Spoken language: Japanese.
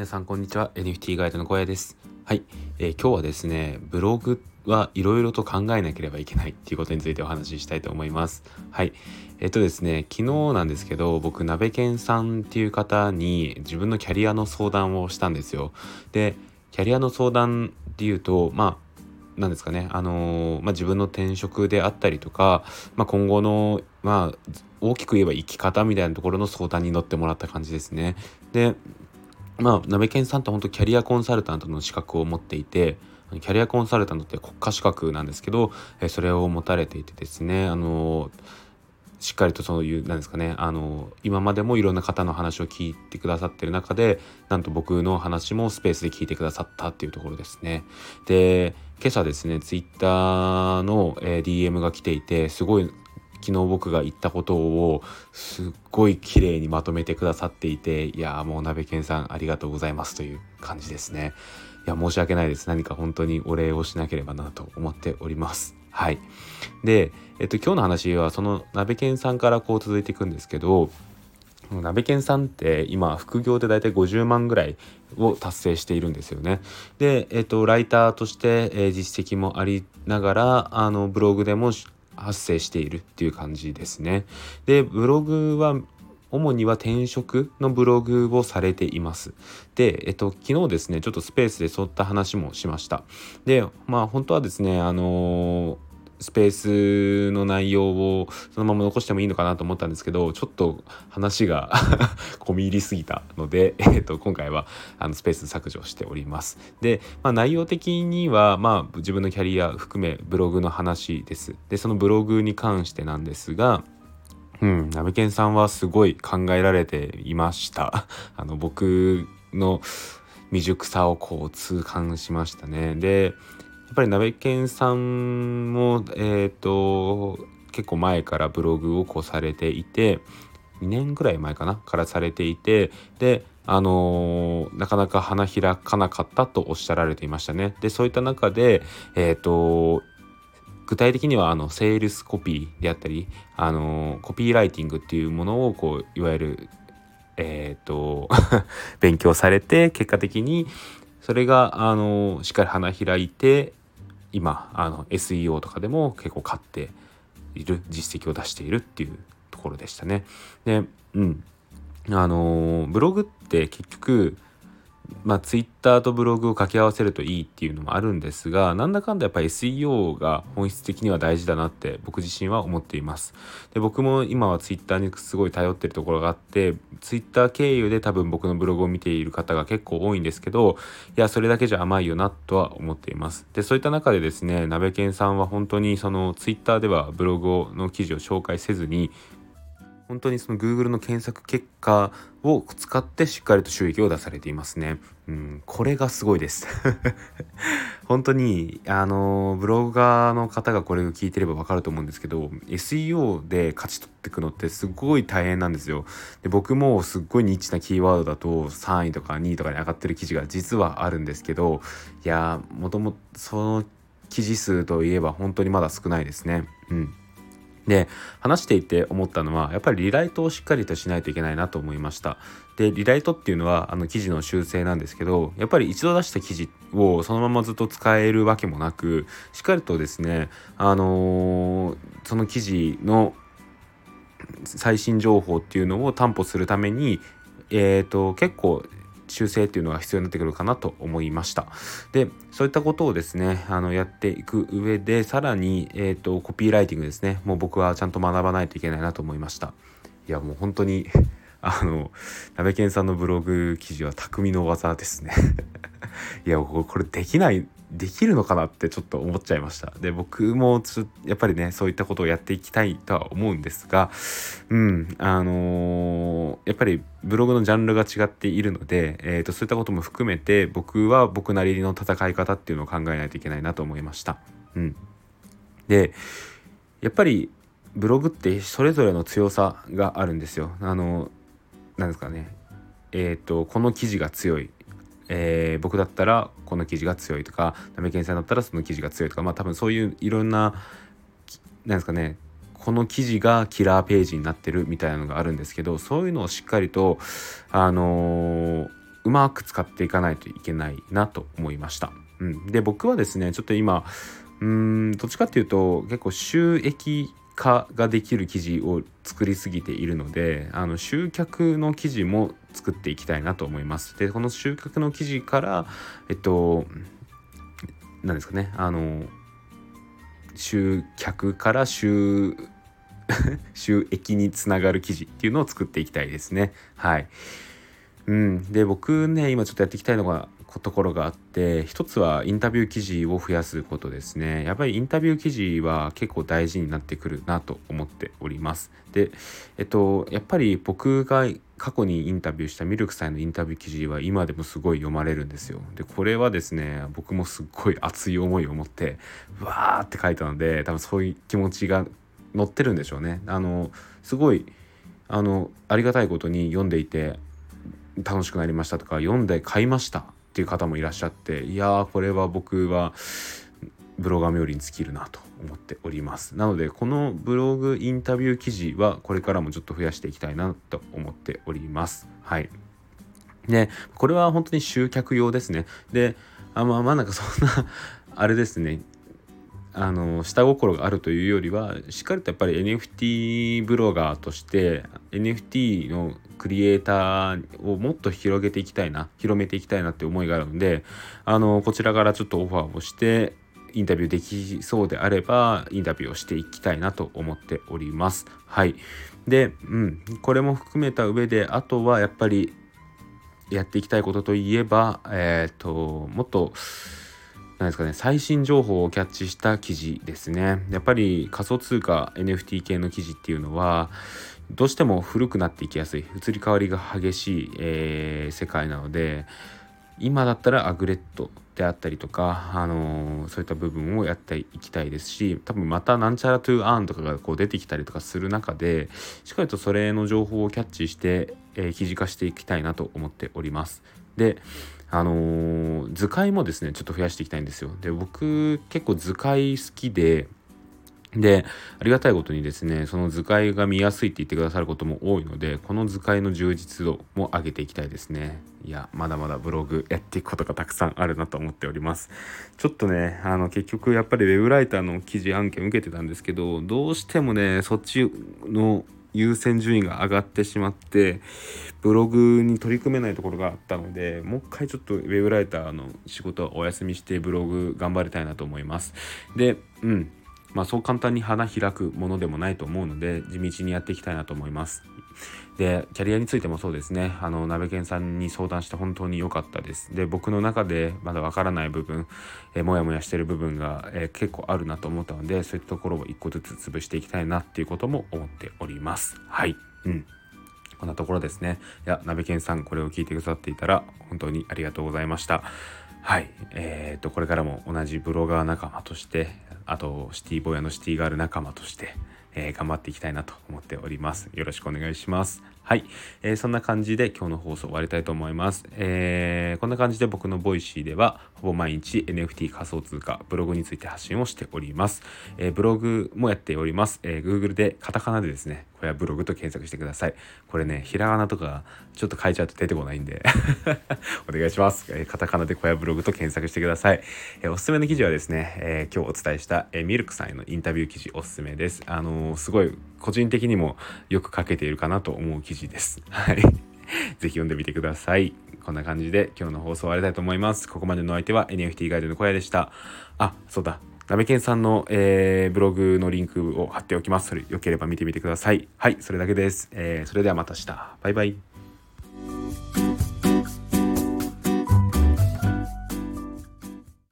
皆さんこんにちは。NFT ガイドの小屋です。はい、えー、今日はですねブログはいろいろと考えなければいけないっていうことについてお話ししたいと思います。はい。えっとですね昨日なんですけど僕鍋健さんっていう方に自分のキャリアの相談をしたんですよ。でキャリアの相談っていうとまあなんですかね、あのー、まあ、自分の転職であったりとか、まあ、今後の、まあ、大きく言えば生き方みたいなところの相談に乗ってもらった感じですね。で、まあ、鍋健さんって本当キャリアコンサルタントの資格を持っていて、キャリアコンサルタントって国家資格なんですけど、えそれを持たれていてですね、あのしっかりとそういうなんですかねあの今までもいろんな方の話を聞いてくださってる中でなんと僕の話もスペースで聞いてくださったっていうところですね。で今朝ですねツイッターの、え、DM が来ていてすごい昨日僕が言ったことをすっごい綺麗にまとめてくださっていていやもう鍋健さんありがとうございますという感じですね。いや申し訳ないです何か本当にお礼をしなければなと思っております。はい。で、えっと、今日の話はその鍋犬さんからこう続いていくんですけど、鍋犬さんって今副業で大体50万ぐらいを達成しているんですよね。で、えっと、ライターとして、えー、実績もありながらあのブログでも発生しているっていう感じですね。でブログは主には転職のブログをされています。で、えっと、昨日ですね、ちょっとスペースでそういった話もしました。で、まあ本当はですね、あのースペースの内容をそのまま残してもいいのかなと思ったんですけどちょっと話が 込み入りすぎたので、えー、と今回はあのスペース削除しておりますで、まあ、内容的には、まあ、自分のキャリア含めブログの話ですでそのブログに関してなんですがうん、ナメケンさんはすごい考えられていました。あの、僕の未熟さをこう痛感しましたね。で、っぱりナベケンさんも、えっ、ー、と、結構前からブログをこうされていて、2年ぐらい前かなからされていて、で、あのー、なかなか花開かなかったとおっしゃられていましたね。で、そういった中で、えっ、ー、と、具体的にはあのセールスコピーであったりあのコピーライティングっていうものをこういわゆるえっ、ー、と勉強されて結果的にそれがあのしっかり花開いて今あの SEO とかでも結構買っている実績を出しているっていうところでしたね。でうんあのブログって結局まあ、ツイッターとブログを掛け合わせるといいっていうのもあるんですがなんだかんだやっぱり SEO が本質的には大事だなって僕自身は思っています。で僕も今はツイッターにすごい頼ってるところがあってツイッター経由で多分僕のブログを見ている方が結構多いんですけどいやそれだけじゃ甘いよなとは思っています。でそういった中でですね鍋犬さんは本当にそのツイッターではブログの記事を紹介せずに本当にその Google の検索結果を使ってしっかりと収益を出されていますね。うん、これがすごいです 本当に、あの、ブロガーの方がこれを聞いてればわかると思うんですけど、SEO で勝ち取っていくのってすごい大変なんですよ。で僕もすっごいニッチなキーワードだと3位とか2位とかに上がってる記事が実はあるんですけど、いや、もともとその記事数といえば本当にまだ少ないですね。うん。で話していて思ったのはやっぱりリライトをしっかりとしないといけないなと思いました。でリライトっていうのはあの記事の修正なんですけどやっぱり一度出した記事をそのままずっと使えるわけもなくしっかりとですねあのー、その記事の最新情報っていうのを担保するためにえーと結構修正っていうのが必要になってくるかなと思いました。で、そういったことをですね、あの、やっていく上で、さらに、えっ、ー、と、コピーライティングですね、もう僕はちゃんと学ばないといけないなと思いました。いや、もう本当に あの、鍋健さんのブログ記事は匠の技ですね いや、これできないできるのかなってちょっと思っちゃいました。で、僕もちょやっぱりね、そういったことをやっていきたいとは思うんですが、うん、あのー、やっぱりブログのジャンルが違っているので、えーと、そういったことも含めて、僕は僕なりの戦い方っていうのを考えないといけないなと思いました。うん。で、やっぱりブログってそれぞれの強さがあるんですよ。あの、なんですかね。えっ、ー、と、この記事が強い。えー、僕だったらこの記事が強いとかなめけんさんだったらその記事が強いとかまあ多分そういういろんななんですかねこの記事がキラーページになってるみたいなのがあるんですけどそういうのをしっかりとあのー、うまく使っていかないといけないなと思いました。うん、で僕はですねちょっと今うんどっちかっていうと結構収益化ができる記事を作りすぎているのであの集客の記事も作っていきたいなと思います。でこの集客の記事からえっと何ですかねあの集客から収 収益につながる記事っていうのを作っていきたいですね。はい。うん、で僕ね今ちょっとやっていきたいのがところがあって一つはインタビュー記事を増やすことですねやっぱりインタビュー記事は結構大事になってくるなと思っておりますでえっとやっぱり僕が過去にインタビューしたミルクさんのインタビュー記事は今でもすごい読まれるんですよ。でこれはですね僕もすっごい熱い思いを持ってわーって書いたので多分そういう気持ちが載ってるんでしょうね。あのすごいあのありがたいことに読んでいて楽しくなりましたとか読んで買いましたっていう方もいらっしゃっていやーこれは僕はブロガー冥利に尽きるなと思っております。なのでこのブログインタビュー記事はこれからもちょっと増やしていきたいなと思っております。はい。でこれは本当に集客用ですね。であまあまあなんかそんなあれですね。あの下心があるというよりはしっかりとやっぱり NFT ブロガーとして NFT のクリエイターをもっと広げていきたいな広めていきたいなって思いがあるのであのこちらからちょっとオファーをしてインタビューできそうであればインタビューをしていきたいなと思っております。はい。で、うん、これも含めた上であとはやっぱりやっていきたいことといえばえっ、ー、ともっとなんですかね、最新情報をキャッチした記事ですね。やっぱり仮想通貨 NFT 系の記事っていうのは、どうしても古くなっていきやすい、移り変わりが激しい、えー、世界なので、今だったらアグレットであったりとか、あのー、そういった部分をやっていきたいですし多分またなんちゃらトゥーアーンとかがこう出てきたりとかする中でしっかりとそれの情報をキャッチして、えー、記事化していきたいなと思っております。であのー、図解もですねちょっと増やしていきたいんですよ。で僕結構図解好きでで、ありがたいことにですね、その図解が見やすいって言ってくださることも多いので、この図解の充実度も上げていきたいですね。いや、まだまだブログやっていくことがたくさんあるなと思っております。ちょっとね、あの、結局やっぱり web ライターの記事案件受けてたんですけど、どうしてもね、そっちの優先順位が上がってしまってブログに取り組めないところがあったのでもう一回ちょっとウェブライターの仕事はお休みしてブログ頑張りたいなと思いますでうんまあそう簡単に花開くものでもないと思うので地道にやっていきたいなと思います。でキャリアについてもそうですね。あの鍋健さんに相談して本当に良かったです。で僕の中でまだわからない部分えモヤモヤしてる部分が、え結構あるなと思ったのでそういったところを一個ずつ潰していきたいなっていうことも思っております。はい。うん。こんなところですね。いやなべけんさんこれを聞いてくださっていたら本当にありがとうございました。はい。えー、とこれからも同じブロガー仲間としてあとシティボーヤのシティガール仲間としてえー、頑張っていきたいなと思っております。よろしくお願いします。はい、えー、そんな感じで今日の放送終わりたいと思います。えー、こんな感じで僕の Voicy ではほぼ毎日 NFT 仮想通貨ブログについて発信をしております。えブログもやっております。え Google でカタカナでですね、これはブログと検索してください。これね、ひらがなとかちょっと書いちゃうと出てこないんで お願いします。えカタカナで小屋ブログと検索してください。えおすすめの記事はですね、え今日お伝えした、えミルクさんへのインタビュー記事おすすめです。あのすごい個人的にもよく書けているかなと思う記事です。はい。ぜひ読んでみてください。こんな感じで今日の放送終わりたいと思います。ここまでの相手は NFT ガイドの小屋でした。あ、そうだ。なめけんさんの、えー、ブログのリンクを貼っておきます。それよければ見てみてください。はい、それだけです。えー、それではまた明日。バイバイ。